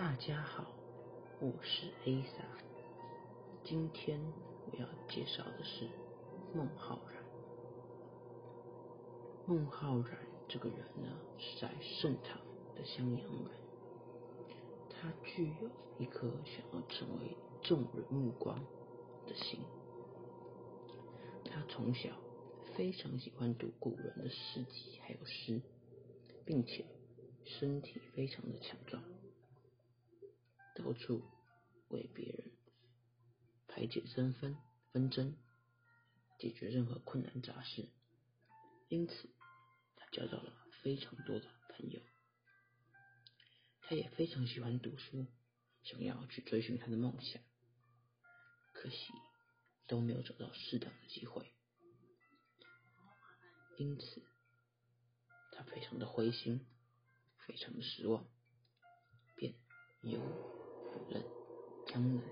大家好，我是 A 莎。今天我要介绍的是孟浩然。孟浩然这个人呢，是在盛唐的襄阳人。他具有一颗想要成为众人目光的心。他从小非常喜欢读古人的诗集还有诗，并且身体非常的强壮。到处为别人排解争纷纷争，解决任何困难杂事，因此他交到了非常多的朋友。他也非常喜欢读书，想要去追寻他的梦想，可惜都没有找到适当的机会，因此他非常的灰心，非常的失望，便有。江南，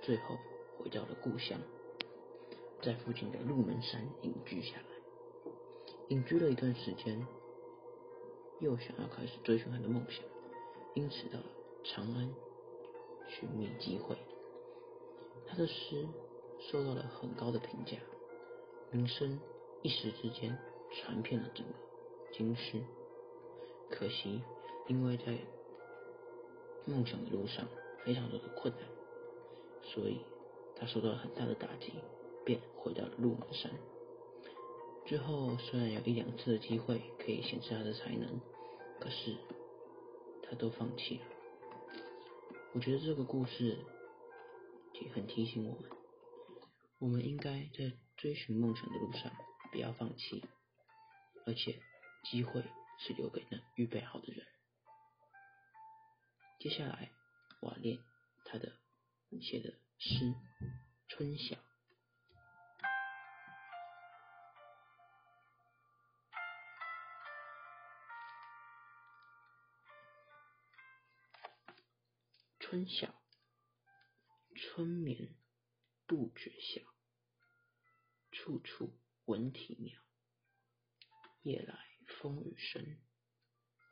最后回到了故乡，在附近的鹿门山隐居下来。隐居了一段时间，又想要开始追寻他的梦想，因此到了长安寻觅机会。他的诗受到了很高的评价，名声一时之间传遍了整个京师。可惜，因为在梦想的路上。非常多的困难，所以他受到了很大的打击，便回到了鹿门山。最后虽然有一两次的机会可以显示他的才能，可是他都放弃了。我觉得这个故事也很提醒我们，我们应该在追寻梦想的路上不要放弃，而且机会是留给那预备好的人。接下来。瓦练他的写的诗《春晓》。春晓，春眠不觉晓，处处闻啼鸟。夜来风雨声，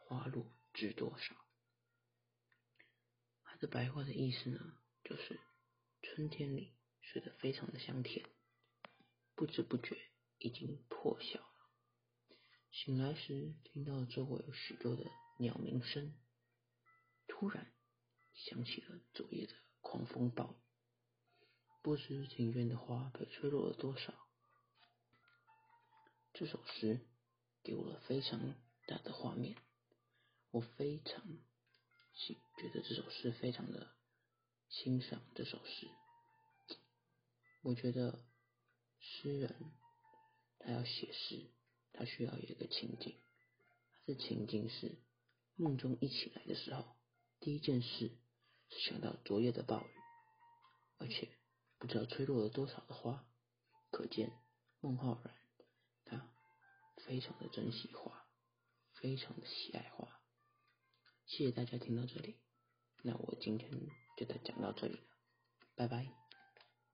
花落知多少。白话的意思呢，就是春天里睡得非常的香甜，不知不觉已经破晓了。醒来时听到周围有许多的鸟鸣声，突然想起了昨夜的狂风暴雨，不知庭院的花被吹落了多少。这首诗给我了非常大的画面，我非常。觉得这首诗非常的欣赏这首诗。我觉得诗人他要写诗，他需要有一个情景。这情景是梦中一起来的时候，第一件事是想到昨夜的暴雨，而且不知道吹落了多少的花。可见孟浩然他非常的珍惜花，非常的喜爱花。谢谢大家听到这里。那我今天就讲到这里了，拜拜。